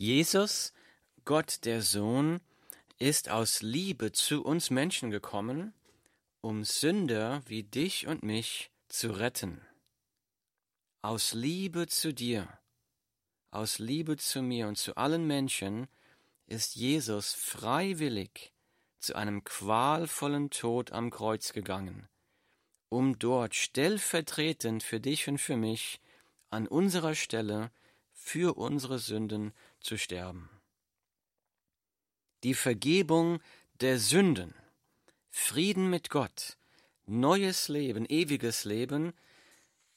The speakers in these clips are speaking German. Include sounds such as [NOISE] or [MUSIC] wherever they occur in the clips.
Jesus, Gott der Sohn, ist aus Liebe zu uns Menschen gekommen, um Sünder wie dich und mich zu retten. Aus Liebe zu dir, aus Liebe zu mir und zu allen Menschen ist Jesus freiwillig zu einem qualvollen Tod am Kreuz gegangen, um dort stellvertretend für dich und für mich an unserer Stelle für unsere Sünden zu sterben. Die Vergebung der Sünden, Frieden mit Gott, neues Leben, ewiges Leben,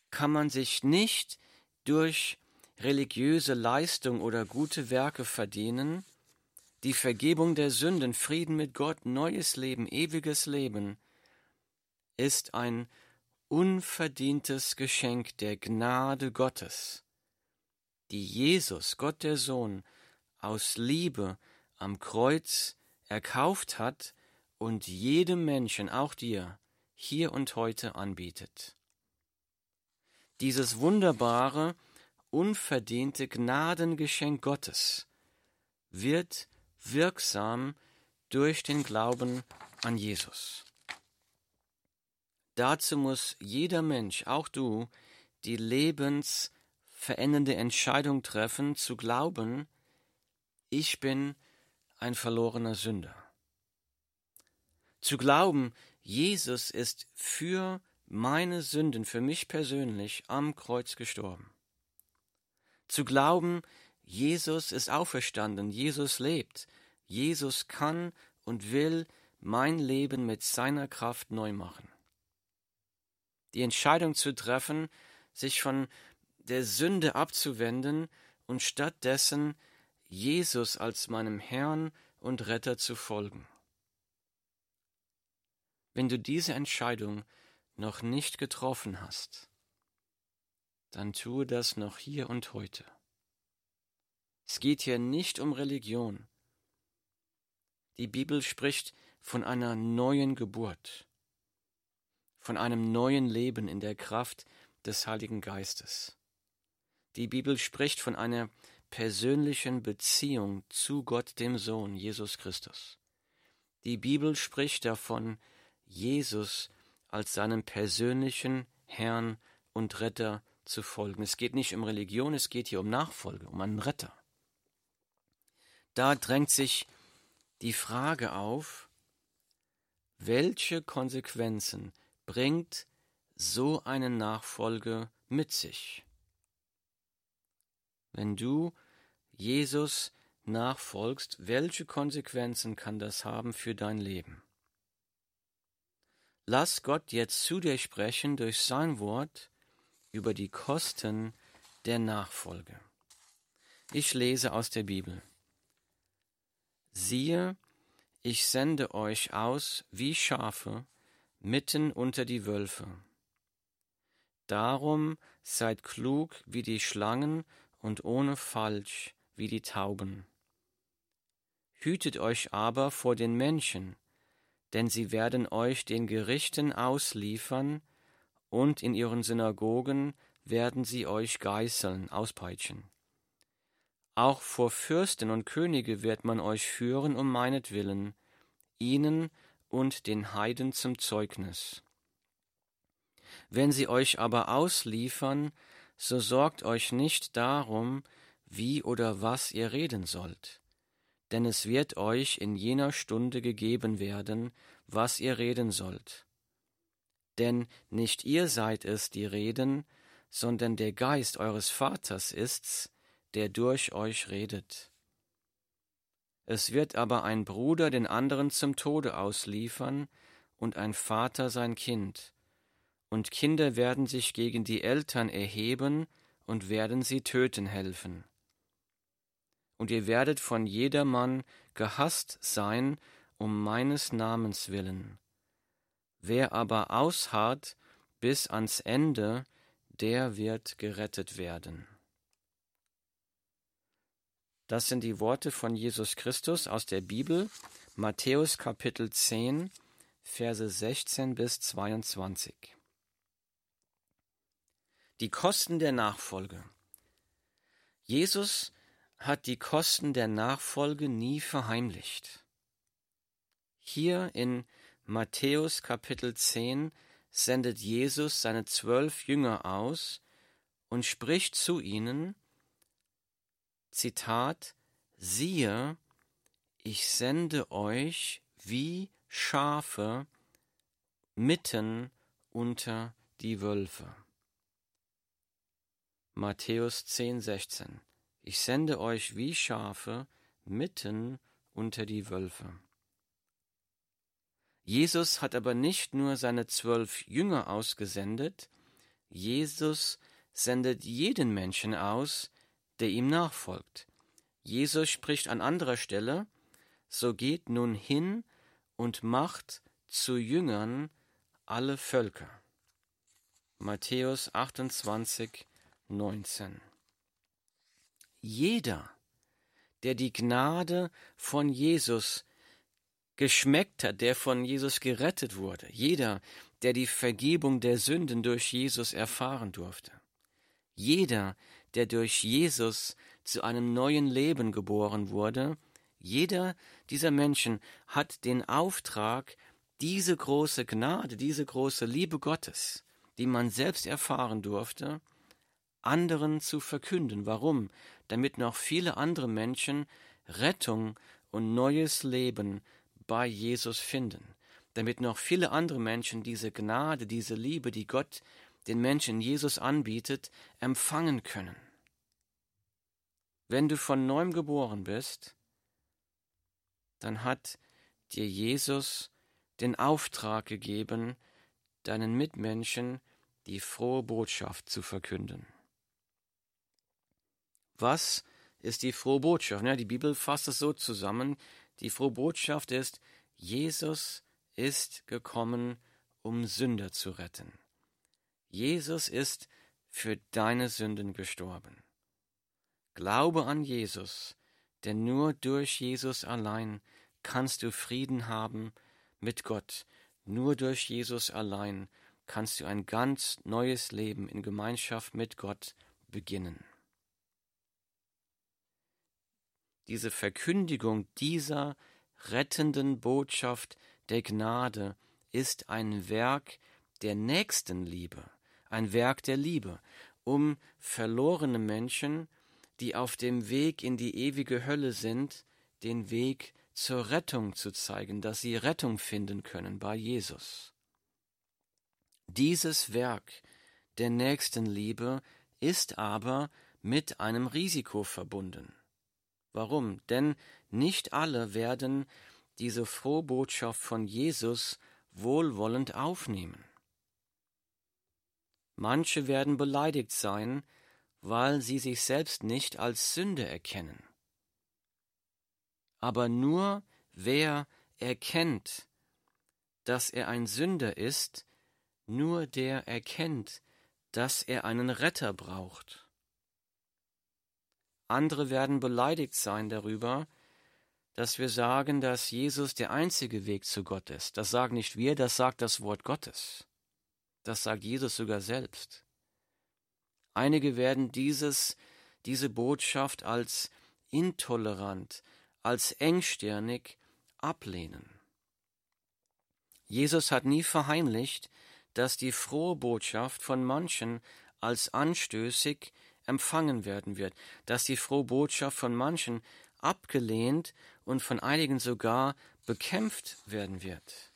kann man sich nicht durch religiöse Leistung oder gute Werke verdienen, die Vergebung der Sünden, Frieden mit Gott, neues Leben, ewiges Leben, ist ein unverdientes Geschenk der Gnade Gottes, die Jesus, Gott der Sohn, aus Liebe am Kreuz erkauft hat und jedem Menschen, auch dir, hier und heute anbietet. Dieses wunderbare, unverdiente Gnadengeschenk Gottes wird wirksam durch den Glauben an Jesus. Dazu muss jeder Mensch, auch du, die lebensverändernde Entscheidung treffen, zu glauben, ich bin ein verlorener Sünder. Zu glauben, Jesus ist für meine Sünden, für mich persönlich am Kreuz gestorben. Zu glauben, Jesus ist auferstanden, Jesus lebt, Jesus kann und will mein Leben mit seiner Kraft neu machen. Die Entscheidung zu treffen, sich von der Sünde abzuwenden und stattdessen Jesus als meinem Herrn und Retter zu folgen. Wenn du diese Entscheidung noch nicht getroffen hast, dann tue das noch hier und heute. Es geht hier nicht um Religion. Die Bibel spricht von einer neuen Geburt, von einem neuen Leben in der Kraft des Heiligen Geistes. Die Bibel spricht von einer persönlichen Beziehung zu Gott dem Sohn Jesus Christus. Die Bibel spricht davon, Jesus als seinem persönlichen Herrn und Retter zu folgen. Es geht nicht um Religion, es geht hier um Nachfolge, um einen Retter da drängt sich die Frage auf, welche Konsequenzen bringt so eine Nachfolge mit sich? Wenn du Jesus nachfolgst, welche Konsequenzen kann das haben für dein Leben? Lass Gott jetzt zu dir sprechen durch sein Wort über die Kosten der Nachfolge. Ich lese aus der Bibel. Siehe, ich sende euch aus wie Schafe mitten unter die Wölfe. Darum seid klug wie die Schlangen und ohne Falsch wie die Tauben. Hütet euch aber vor den Menschen, denn sie werden euch den Gerichten ausliefern, und in ihren Synagogen werden sie euch geißeln, auspeitschen. Auch vor Fürsten und Könige wird man euch führen um meinetwillen, ihnen und den Heiden zum Zeugnis. Wenn sie euch aber ausliefern, so sorgt euch nicht darum, wie oder was ihr reden sollt, denn es wird euch in jener Stunde gegeben werden, was ihr reden sollt. Denn nicht ihr seid es, die reden, sondern der Geist eures Vaters ist's, der durch euch redet. Es wird aber ein Bruder den anderen zum Tode ausliefern und ein Vater sein Kind, und Kinder werden sich gegen die Eltern erheben und werden sie töten helfen. Und ihr werdet von jedermann gehasst sein um meines Namens willen. Wer aber ausharrt bis ans Ende, der wird gerettet werden. Das sind die Worte von Jesus Christus aus der Bibel, Matthäus Kapitel 10, Verse 16 bis 22. Die Kosten der Nachfolge. Jesus hat die Kosten der Nachfolge nie verheimlicht. Hier in Matthäus Kapitel 10 sendet Jesus seine zwölf Jünger aus und spricht zu ihnen, Zitat, siehe, ich sende euch wie Schafe mitten unter die Wölfe. Matthäus 10, 16. Ich sende euch wie Schafe mitten unter die Wölfe. Jesus hat aber nicht nur seine zwölf Jünger ausgesendet, Jesus sendet jeden Menschen aus, der ihm nachfolgt. Jesus spricht an anderer Stelle, so geht nun hin und macht zu Jüngern alle Völker. Matthäus 28, 19. Jeder, der die Gnade von Jesus geschmeckt hat, der von Jesus gerettet wurde, jeder, der die Vergebung der Sünden durch Jesus erfahren durfte, jeder, der durch Jesus zu einem neuen Leben geboren wurde, jeder dieser Menschen hat den Auftrag, diese große Gnade, diese große Liebe Gottes, die man selbst erfahren durfte, anderen zu verkünden. Warum? Damit noch viele andere Menschen Rettung und neues Leben bei Jesus finden. Damit noch viele andere Menschen diese Gnade, diese Liebe, die Gott den Menschen Jesus anbietet, empfangen können. Wenn du von neuem geboren bist, dann hat dir Jesus den Auftrag gegeben, deinen Mitmenschen die frohe Botschaft zu verkünden. Was ist die frohe Botschaft? Ja, die Bibel fasst es so zusammen. Die frohe Botschaft ist, Jesus ist gekommen, um Sünder zu retten. Jesus ist für deine Sünden gestorben. Glaube an Jesus, denn nur durch Jesus allein kannst du Frieden haben mit Gott. Nur durch Jesus allein kannst du ein ganz neues Leben in Gemeinschaft mit Gott beginnen. Diese Verkündigung dieser rettenden Botschaft der Gnade ist ein Werk der Nächstenliebe, ein Werk der Liebe, um verlorene Menschen, die auf dem Weg in die ewige Hölle sind, den Weg zur Rettung zu zeigen, dass sie Rettung finden können bei Jesus. Dieses Werk der Nächstenliebe ist aber mit einem Risiko verbunden. Warum? Denn nicht alle werden diese frohe Botschaft von Jesus wohlwollend aufnehmen. Manche werden beleidigt sein, weil sie sich selbst nicht als Sünde erkennen. Aber nur wer erkennt, dass er ein Sünder ist, nur der erkennt, dass er einen Retter braucht. Andere werden beleidigt sein darüber, dass wir sagen, dass Jesus der einzige Weg zu Gott ist. Das sagen nicht wir, das sagt das Wort Gottes. Das sagt Jesus sogar selbst. Einige werden dieses, diese Botschaft als intolerant, als engstirnig ablehnen. Jesus hat nie verheimlicht, dass die frohe Botschaft von manchen als anstößig, empfangen werden wird, dass die frohe Botschaft von manchen abgelehnt und von einigen sogar bekämpft werden wird.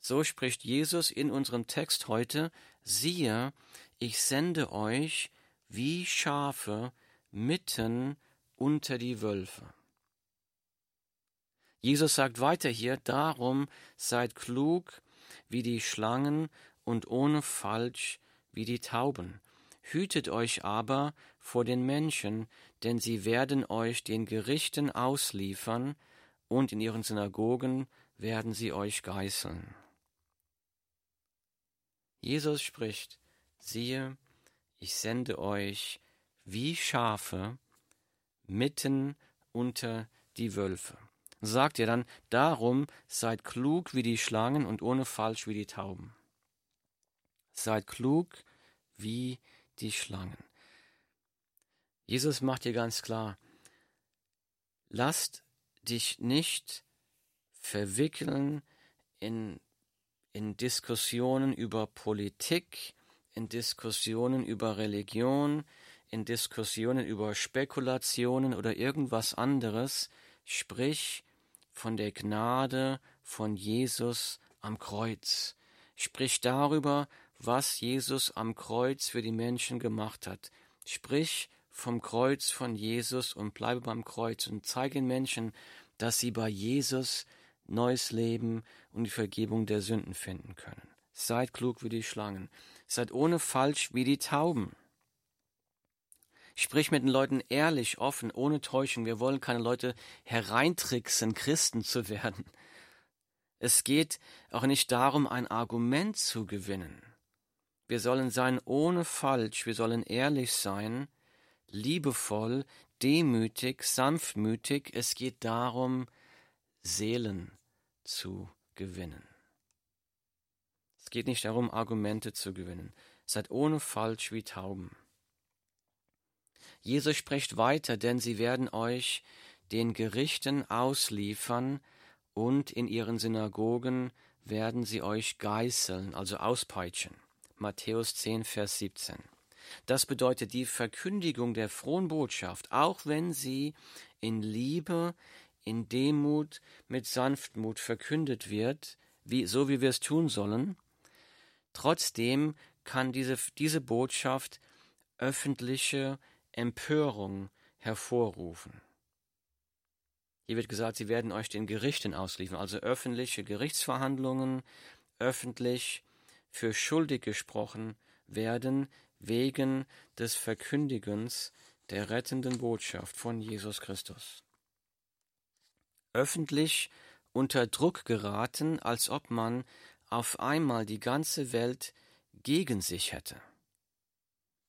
So spricht Jesus in unserem Text heute, siehe, ich sende euch wie Schafe mitten unter die Wölfe. Jesus sagt weiter hier, darum seid klug wie die Schlangen und ohne Falsch wie die Tauben. Hütet euch aber vor den Menschen, denn sie werden euch den Gerichten ausliefern, und in ihren Synagogen werden sie euch geißeln. Jesus spricht, siehe, ich sende euch wie Schafe mitten unter die Wölfe. Sagt ihr dann, darum seid klug wie die Schlangen und ohne Falsch wie die Tauben. Seid klug wie die Schlangen. Jesus macht dir ganz klar, lasst dich nicht verwickeln in, in Diskussionen über Politik, in Diskussionen über Religion, in Diskussionen über Spekulationen oder irgendwas anderes, sprich von der Gnade von Jesus am Kreuz. Sprich darüber, was Jesus am Kreuz für die Menschen gemacht hat. Sprich vom Kreuz von Jesus und bleibe beim Kreuz und zeige den Menschen, dass sie bei Jesus neues Leben und die Vergebung der Sünden finden können. Seid klug wie die Schlangen, seid ohne Falsch wie die Tauben. Sprich mit den Leuten ehrlich, offen, ohne Täuschung. Wir wollen keine Leute hereintricksen, Christen zu werden. Es geht auch nicht darum, ein Argument zu gewinnen. Wir sollen sein ohne Falsch, wir sollen ehrlich sein, liebevoll, demütig, sanftmütig. Es geht darum, Seelen zu gewinnen. Es geht nicht darum, Argumente zu gewinnen. Seid ohne Falsch wie Tauben. Jesus spricht weiter, denn sie werden euch den Gerichten ausliefern und in ihren Synagogen werden sie euch geißeln, also auspeitschen. Matthäus 10, Vers 17. Das bedeutet die Verkündigung der frohen Botschaft, auch wenn sie in Liebe, in Demut, mit Sanftmut verkündet wird, wie, so wie wir es tun sollen. Trotzdem kann diese, diese Botschaft öffentliche Empörung hervorrufen. Hier wird gesagt, sie werden euch den Gerichten ausliefern, also öffentliche Gerichtsverhandlungen, öffentlich für schuldig gesprochen werden wegen des Verkündigens der rettenden Botschaft von Jesus Christus. Öffentlich unter Druck geraten, als ob man auf einmal die ganze Welt gegen sich hätte.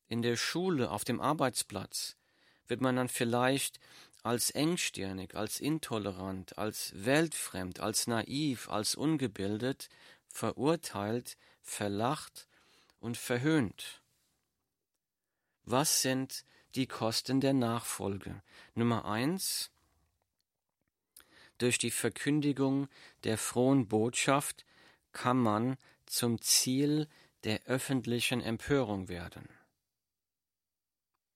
In der Schule, auf dem Arbeitsplatz wird man dann vielleicht als engstirnig, als intolerant, als weltfremd, als naiv, als ungebildet verurteilt, verlacht und verhöhnt. Was sind die Kosten der Nachfolge? Nummer eins durch die Verkündigung der frohen Botschaft kann man zum Ziel der öffentlichen Empörung werden.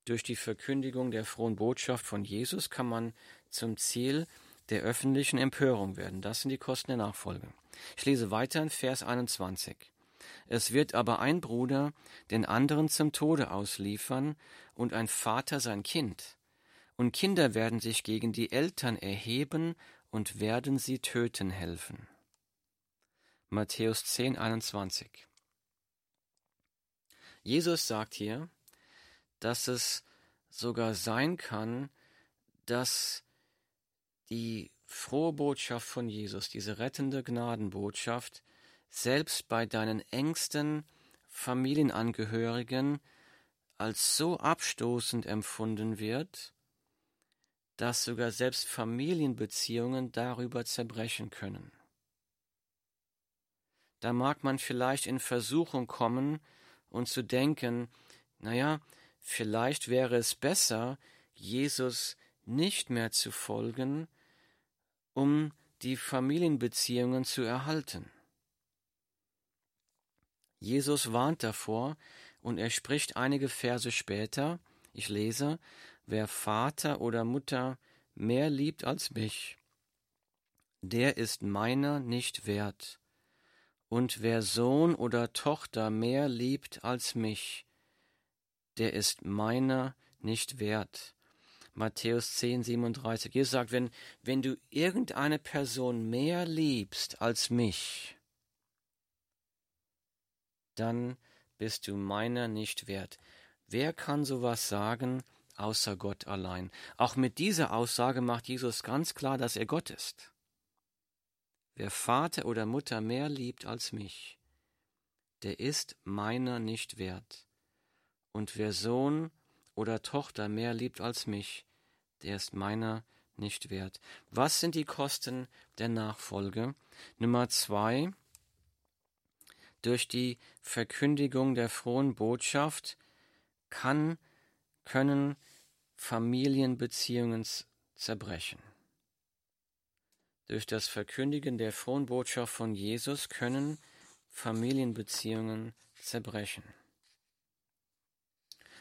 Durch die Verkündigung der frohen Botschaft von Jesus kann man zum Ziel der öffentlichen Empörung werden. Das sind die Kosten der Nachfolge. Ich lese weiter in Vers 21. Es wird aber ein Bruder den anderen zum Tode ausliefern und ein Vater sein Kind. Und Kinder werden sich gegen die Eltern erheben und werden sie töten helfen. Matthäus 10, 21. Jesus sagt hier, dass es sogar sein kann, dass die frohe Botschaft von Jesus, diese rettende Gnadenbotschaft, selbst bei deinen engsten Familienangehörigen als so abstoßend empfunden wird, dass sogar selbst Familienbeziehungen darüber zerbrechen können. Da mag man vielleicht in Versuchung kommen und zu denken, naja, vielleicht wäre es besser, Jesus nicht mehr zu folgen, um die Familienbeziehungen zu erhalten. Jesus warnt davor und er spricht einige Verse später, ich lese, wer Vater oder Mutter mehr liebt als mich, der ist meiner nicht wert. Und wer Sohn oder Tochter mehr liebt als mich, der ist meiner nicht wert. Matthäus 10, 37. Jesus sagt, wenn, wenn du irgendeine Person mehr liebst als mich, dann bist du meiner nicht wert. Wer kann sowas sagen, außer Gott allein? Auch mit dieser Aussage macht Jesus ganz klar, dass er Gott ist. Wer Vater oder Mutter mehr liebt als mich, der ist meiner nicht wert. Und wer Sohn oder Tochter mehr liebt als mich, der ist meiner nicht wert. Was sind die Kosten der Nachfolge? Nummer zwei, durch die Verkündigung der frohen Botschaft kann, können Familienbeziehungen zerbrechen. Durch das Verkündigen der frohen Botschaft von Jesus können Familienbeziehungen zerbrechen.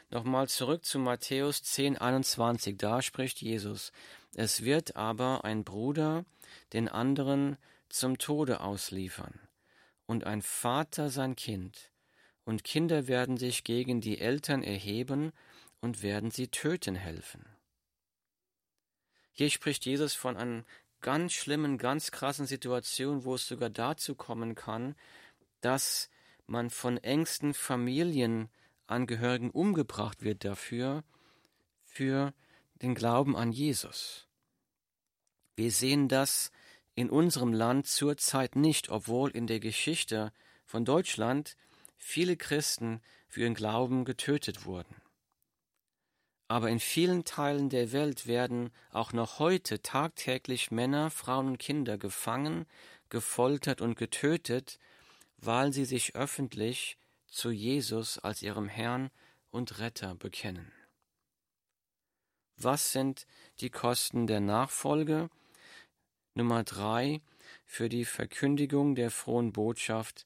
Nochmal zurück zu Matthäus 10, 21. Da spricht Jesus: Es wird aber ein Bruder den anderen zum Tode ausliefern und ein Vater sein Kind, und Kinder werden sich gegen die Eltern erheben und werden sie töten helfen. Hier spricht Jesus von einer ganz schlimmen, ganz krassen Situation, wo es sogar dazu kommen kann, dass man von engsten Familienangehörigen umgebracht wird dafür, für den Glauben an Jesus. Wir sehen das in unserem Land zurzeit nicht, obwohl in der Geschichte von Deutschland viele Christen für ihren Glauben getötet wurden. Aber in vielen Teilen der Welt werden auch noch heute tagtäglich Männer, Frauen und Kinder gefangen, gefoltert und getötet, weil sie sich öffentlich zu Jesus als ihrem Herrn und Retter bekennen. Was sind die Kosten der Nachfolge? Nummer drei, für die Verkündigung der frohen Botschaft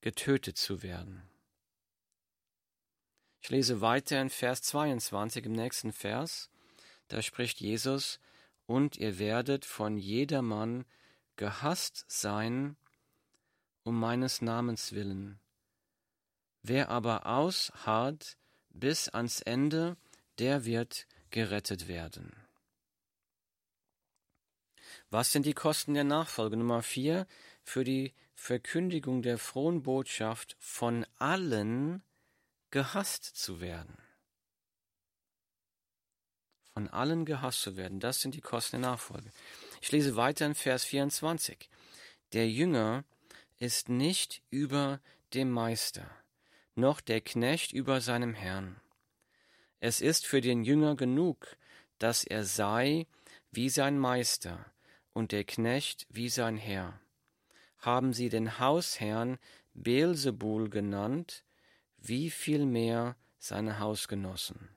getötet zu werden. Ich lese weiter in Vers 22 im nächsten Vers. Da spricht Jesus, und ihr werdet von jedermann gehasst sein um meines Namens willen. Wer aber ausharrt bis ans Ende, der wird gerettet werden. Was sind die Kosten der Nachfolge? Nummer vier, für die Verkündigung der frohen Botschaft von allen gehasst zu werden. Von allen gehasst zu werden, das sind die Kosten der Nachfolge. Ich lese weiter in Vers 24. Der Jünger ist nicht über dem Meister, noch der Knecht über seinem Herrn. Es ist für den Jünger genug, dass er sei wie sein Meister, und der Knecht wie sein Herr. Haben sie den Hausherrn Beelzebul genannt, wie viel mehr seine Hausgenossen.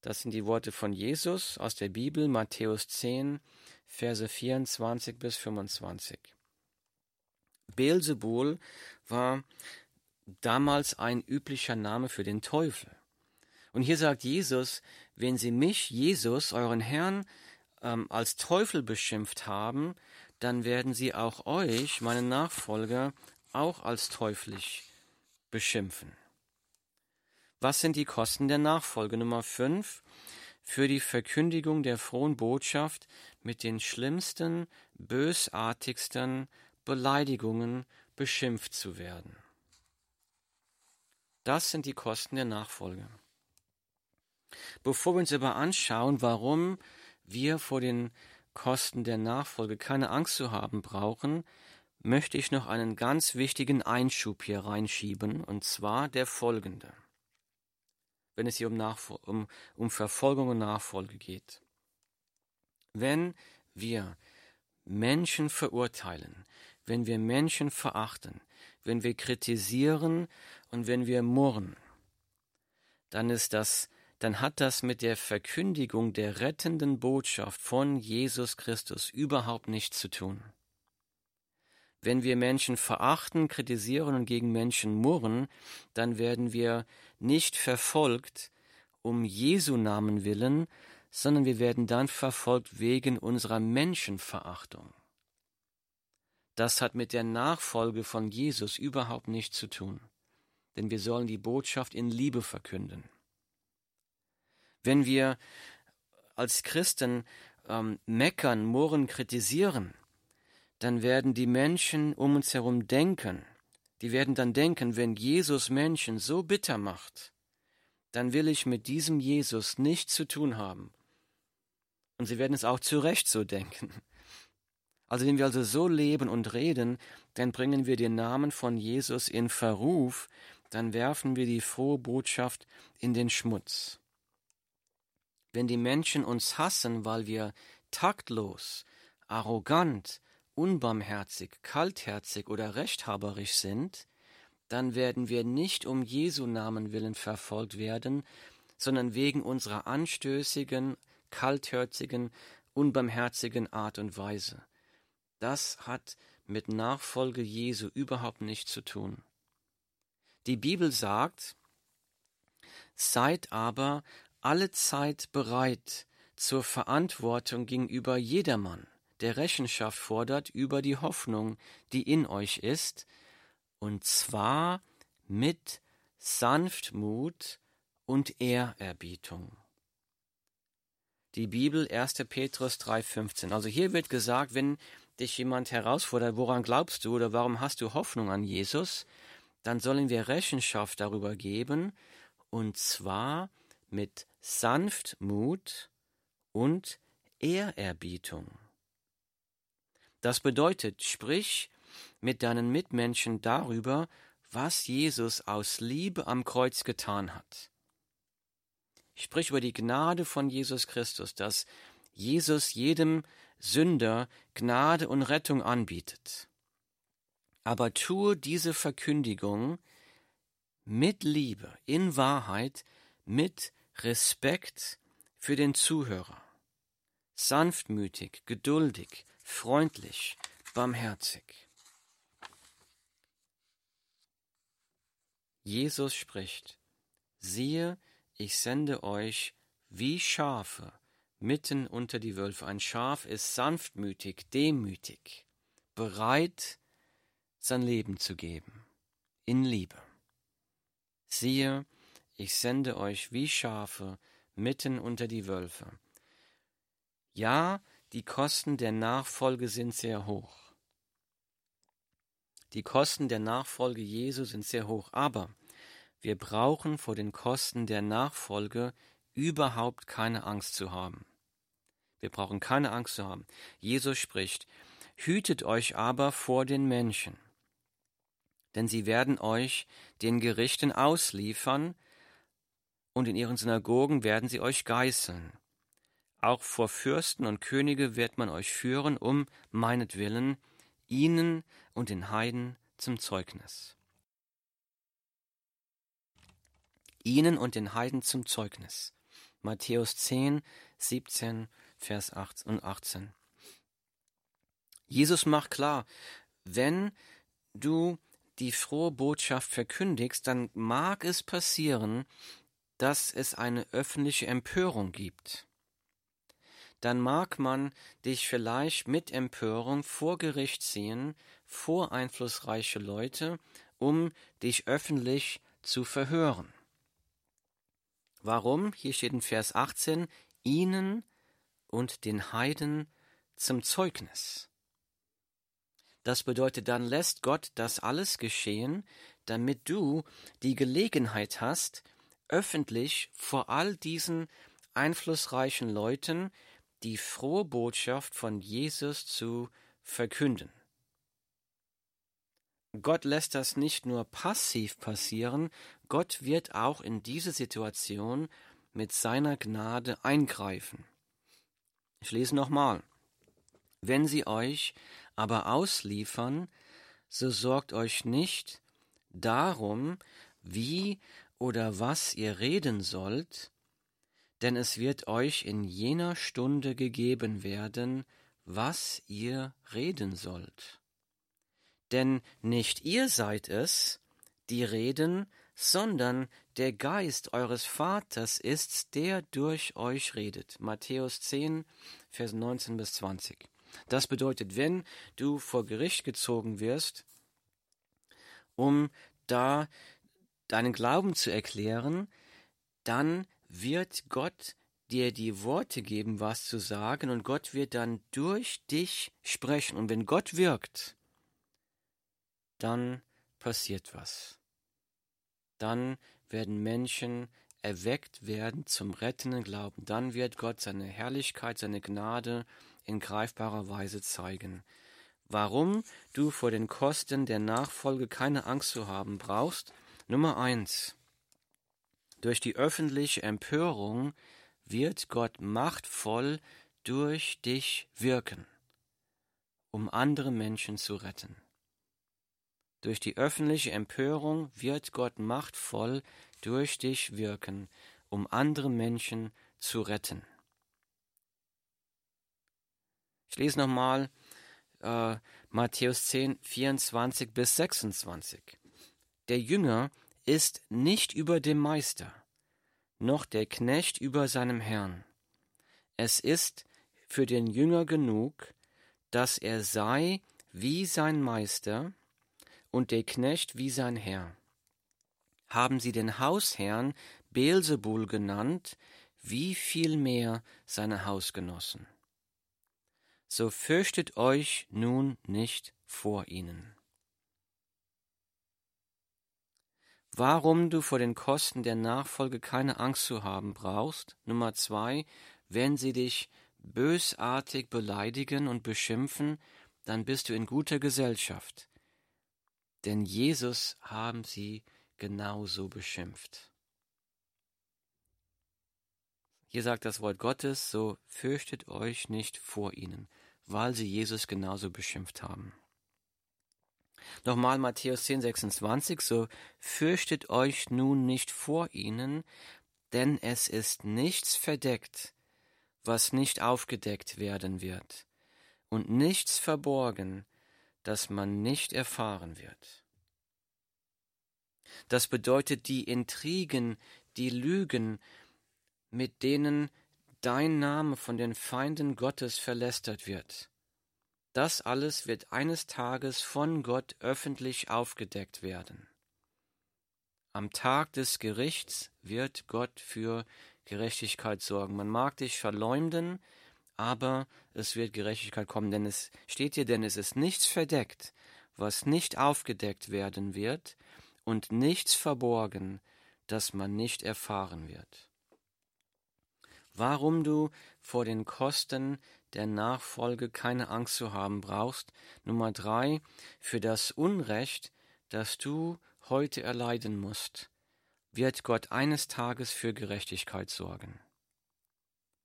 Das sind die Worte von Jesus aus der Bibel, Matthäus 10, Verse 24 bis 25. Beelzebul war damals ein üblicher Name für den Teufel. Und hier sagt Jesus, wenn Sie mich, Jesus, euren Herrn, ähm, als Teufel beschimpft haben, dann werden sie auch euch, meine Nachfolger, auch als teuflisch beschimpfen. Was sind die Kosten der Nachfolge? Nummer 5. Für die Verkündigung der frohen Botschaft mit den schlimmsten, bösartigsten Beleidigungen beschimpft zu werden. Das sind die Kosten der Nachfolge. Bevor wir uns aber anschauen, warum wir vor den Kosten der Nachfolge keine Angst zu haben brauchen, möchte ich noch einen ganz wichtigen Einschub hier reinschieben, und zwar der folgende, wenn es hier um, Nachfol um, um Verfolgung und Nachfolge geht. Wenn wir Menschen verurteilen, wenn wir Menschen verachten, wenn wir kritisieren und wenn wir murren, dann ist das dann hat das mit der Verkündigung der rettenden Botschaft von Jesus Christus überhaupt nichts zu tun. Wenn wir Menschen verachten, kritisieren und gegen Menschen murren, dann werden wir nicht verfolgt um Jesu Namen willen, sondern wir werden dann verfolgt wegen unserer Menschenverachtung. Das hat mit der Nachfolge von Jesus überhaupt nichts zu tun, denn wir sollen die Botschaft in Liebe verkünden. Wenn wir als Christen ähm, meckern, murren, kritisieren, dann werden die Menschen um uns herum denken, die werden dann denken, wenn Jesus Menschen so bitter macht, dann will ich mit diesem Jesus nichts zu tun haben. Und sie werden es auch zu Recht so denken. Also wenn wir also so leben und reden, dann bringen wir den Namen von Jesus in Verruf, dann werfen wir die frohe Botschaft in den Schmutz. Wenn die Menschen uns hassen, weil wir taktlos, arrogant, unbarmherzig, kaltherzig oder rechthaberisch sind, dann werden wir nicht um Jesu Namen willen verfolgt werden, sondern wegen unserer anstößigen, kaltherzigen, unbarmherzigen Art und Weise. Das hat mit Nachfolge Jesu überhaupt nichts zu tun. Die Bibel sagt, seid aber alle Zeit bereit zur Verantwortung gegenüber jedermann, der Rechenschaft fordert über die Hoffnung, die in euch ist, und zwar mit Sanftmut und Ehrerbietung. Die Bibel 1. Petrus 3,15. Also hier wird gesagt, wenn dich jemand herausfordert, woran glaubst du oder warum hast du Hoffnung an Jesus, dann sollen wir Rechenschaft darüber geben, und zwar mit Sanftmut und Ehrerbietung. Das bedeutet, sprich mit deinen Mitmenschen darüber, was Jesus aus Liebe am Kreuz getan hat. Sprich über die Gnade von Jesus Christus, dass Jesus jedem Sünder Gnade und Rettung anbietet. Aber tue diese Verkündigung mit Liebe, in Wahrheit, mit Respekt für den Zuhörer. Sanftmütig, geduldig, freundlich, barmherzig. Jesus spricht, siehe, ich sende euch wie Schafe mitten unter die Wölfe. Ein Schaf ist sanftmütig, demütig, bereit, sein Leben zu geben, in Liebe. Siehe, ich sende euch wie Schafe mitten unter die Wölfe. Ja, die Kosten der Nachfolge sind sehr hoch. Die Kosten der Nachfolge Jesu sind sehr hoch, aber wir brauchen vor den Kosten der Nachfolge überhaupt keine Angst zu haben. Wir brauchen keine Angst zu haben. Jesus spricht, Hütet euch aber vor den Menschen, denn sie werden euch den Gerichten ausliefern, und in ihren Synagogen werden sie euch geißeln. Auch vor Fürsten und Könige wird man euch führen, um meinetwillen, ihnen und den Heiden zum Zeugnis. Ihnen und den Heiden zum Zeugnis. Matthäus 10, 17, Vers 8 und 18. Jesus macht klar, wenn du die frohe Botschaft verkündigst, dann mag es passieren, dass es eine öffentliche Empörung gibt dann mag man dich vielleicht mit Empörung vor Gericht ziehen, vor einflussreiche Leute, um dich öffentlich zu verhören. Warum? Hier steht in Vers 18, ihnen und den Heiden zum Zeugnis. Das bedeutet, dann lässt Gott das alles geschehen, damit du die Gelegenheit hast, öffentlich vor all diesen einflussreichen Leuten die frohe Botschaft von Jesus zu verkünden. Gott lässt das nicht nur passiv passieren, Gott wird auch in diese Situation mit seiner Gnade eingreifen. Ich lese nochmal. Wenn sie euch aber ausliefern, so sorgt euch nicht darum, wie oder was ihr reden sollt, denn es wird euch in jener Stunde gegeben werden, was ihr reden sollt. Denn nicht ihr seid es, die reden, sondern der Geist eures Vaters ist's, der durch euch redet. Matthäus 10, Vers 19 bis 20. Das bedeutet, wenn du vor Gericht gezogen wirst, um da deinen Glauben zu erklären, dann wird Gott dir die Worte geben, was zu sagen, und Gott wird dann durch dich sprechen. Und wenn Gott wirkt, dann passiert was. Dann werden Menschen erweckt werden zum rettenden Glauben. Dann wird Gott seine Herrlichkeit, seine Gnade in greifbarer Weise zeigen. Warum du vor den Kosten der Nachfolge keine Angst zu haben brauchst? Nummer eins. Durch die öffentliche Empörung wird Gott machtvoll durch dich wirken, um andere Menschen zu retten. Durch die öffentliche Empörung wird Gott machtvoll durch dich wirken, um andere Menschen zu retten. Ich lese nochmal äh, Matthäus 10, 24 bis 26. Der Jünger ist nicht über dem Meister, noch der Knecht über seinem Herrn. Es ist für den Jünger genug, dass er sei wie sein Meister und der Knecht wie sein Herr. Haben sie den Hausherrn Beelzebul genannt, wie viel mehr seine Hausgenossen. So fürchtet euch nun nicht vor ihnen. Warum du vor den Kosten der Nachfolge keine Angst zu haben brauchst. Nummer zwei, wenn sie dich bösartig beleidigen und beschimpfen, dann bist du in guter Gesellschaft. Denn Jesus haben sie genauso beschimpft. Hier sagt das Wort Gottes, so fürchtet euch nicht vor ihnen, weil sie Jesus genauso beschimpft haben. Nochmal Matthäus 10, 26, so fürchtet euch nun nicht vor ihnen, denn es ist nichts verdeckt, was nicht aufgedeckt werden wird, und nichts verborgen, das man nicht erfahren wird. Das bedeutet die Intrigen, die Lügen, mit denen dein Name von den Feinden Gottes verlästert wird. Das alles wird eines Tages von Gott öffentlich aufgedeckt werden. Am Tag des Gerichts wird Gott für Gerechtigkeit sorgen. Man mag dich verleumden, aber es wird Gerechtigkeit kommen, denn es steht hier, denn es ist nichts verdeckt, was nicht aufgedeckt werden wird, und nichts verborgen, das man nicht erfahren wird. Warum du vor den Kosten der Nachfolge keine Angst zu haben brauchst. Nummer drei, für das Unrecht, das du heute erleiden musst, wird Gott eines Tages für Gerechtigkeit sorgen.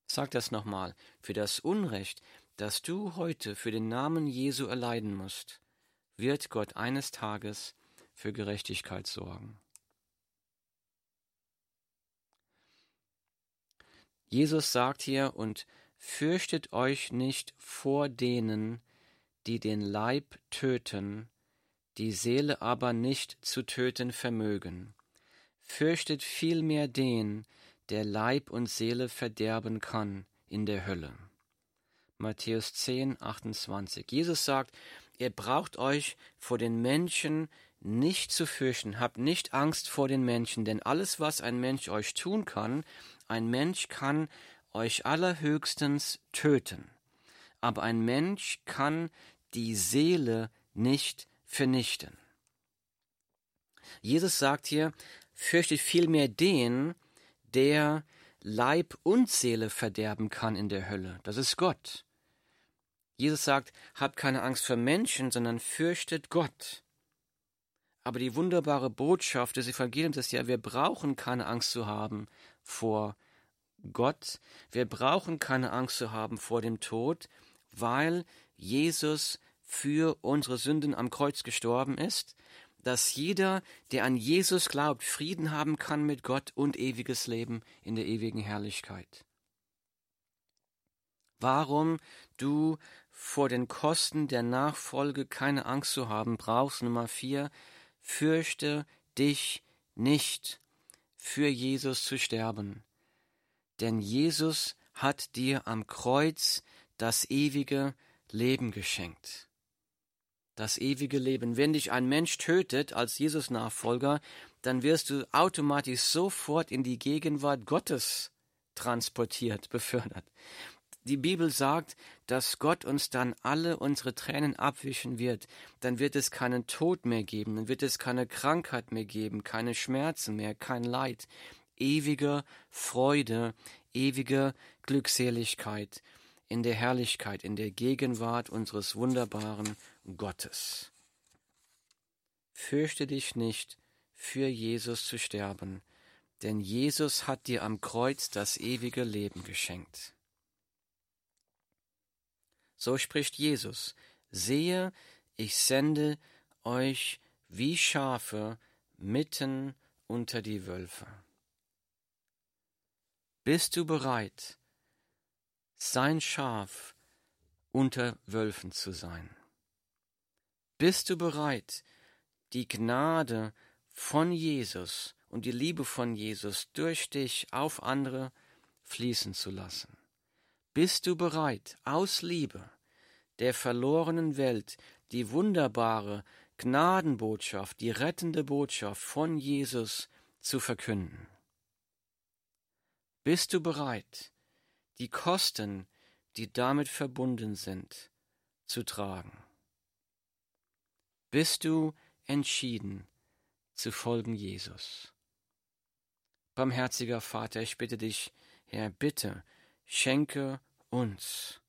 Sag das nochmal, für das Unrecht, das du heute für den Namen Jesu erleiden musst, wird Gott eines Tages für Gerechtigkeit sorgen. Jesus sagt hier, und Fürchtet euch nicht vor denen, die den Leib töten, die Seele aber nicht zu töten vermögen. Fürchtet vielmehr den, der Leib und Seele verderben kann in der Hölle. Matthäus 10, 28. Jesus sagt, ihr braucht euch vor den Menschen nicht zu fürchten, habt nicht Angst vor den Menschen, denn alles, was ein Mensch euch tun kann, ein Mensch kann euch allerhöchstens töten, aber ein Mensch kann die Seele nicht vernichten. Jesus sagt hier, fürchtet vielmehr den, der Leib und Seele verderben kann in der Hölle. Das ist Gott. Jesus sagt, habt keine Angst vor Menschen, sondern fürchtet Gott. Aber die wunderbare Botschaft des Evangeliums ist ja, wir brauchen keine Angst zu haben vor Gott. Wir brauchen keine Angst zu haben vor dem Tod, weil Jesus für unsere Sünden am Kreuz gestorben ist, dass jeder, der an Jesus glaubt, Frieden haben kann mit Gott und ewiges Leben in der ewigen Herrlichkeit. Warum du vor den Kosten der Nachfolge keine Angst zu haben brauchst, Nummer vier, fürchte dich nicht, für Jesus zu sterben denn Jesus hat dir am Kreuz das ewige Leben geschenkt. Das ewige Leben. Wenn dich ein Mensch tötet als Jesus-Nachfolger, dann wirst du automatisch sofort in die Gegenwart Gottes transportiert, [LAUGHS] befördert. Die Bibel sagt, dass Gott uns dann alle unsere Tränen abwischen wird. Dann wird es keinen Tod mehr geben, dann wird es keine Krankheit mehr geben, keine Schmerzen mehr, kein Leid ewige Freude, ewige Glückseligkeit in der Herrlichkeit, in der Gegenwart unseres wunderbaren Gottes. Fürchte dich nicht, für Jesus zu sterben, denn Jesus hat dir am Kreuz das ewige Leben geschenkt. So spricht Jesus, sehe, ich sende euch wie Schafe mitten unter die Wölfe. Bist du bereit, sein Schaf unter Wölfen zu sein? Bist du bereit, die Gnade von Jesus und die Liebe von Jesus durch dich auf andere fließen zu lassen? Bist du bereit, aus Liebe der verlorenen Welt die wunderbare Gnadenbotschaft, die rettende Botschaft von Jesus zu verkünden? Bist du bereit, die Kosten, die damit verbunden sind, zu tragen? Bist du entschieden zu folgen Jesus? Barmherziger Vater, ich bitte dich, Herr, bitte, schenke uns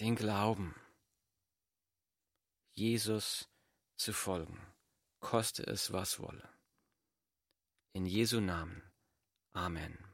den Glauben, Jesus zu folgen, koste es was wolle. In Jesu Namen. Amen.